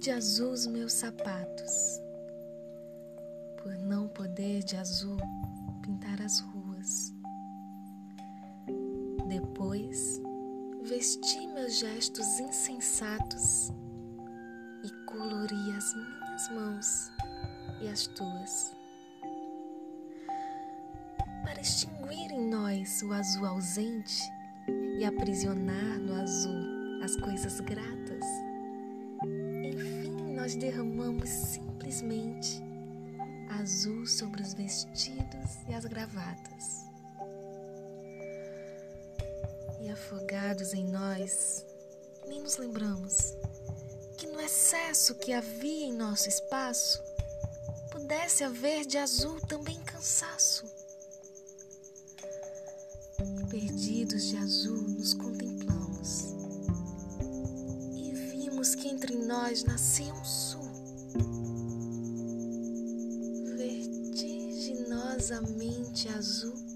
de azul os meus sapatos, por não poder de azul pintar as ruas. Depois, vesti meus gestos insensatos e colori as minhas mãos e as tuas. Para extinguir em nós o azul ausente e aprisionar no azul as coisas gratas, nós derramamos simplesmente azul sobre os vestidos e as gravatas. E afogados em nós, nem nos lembramos que no excesso que havia em nosso espaço, pudesse haver de azul também cansaço. Perdidos de azul, nos contemplamos que entre nós nascia um sul, vertiginosamente azul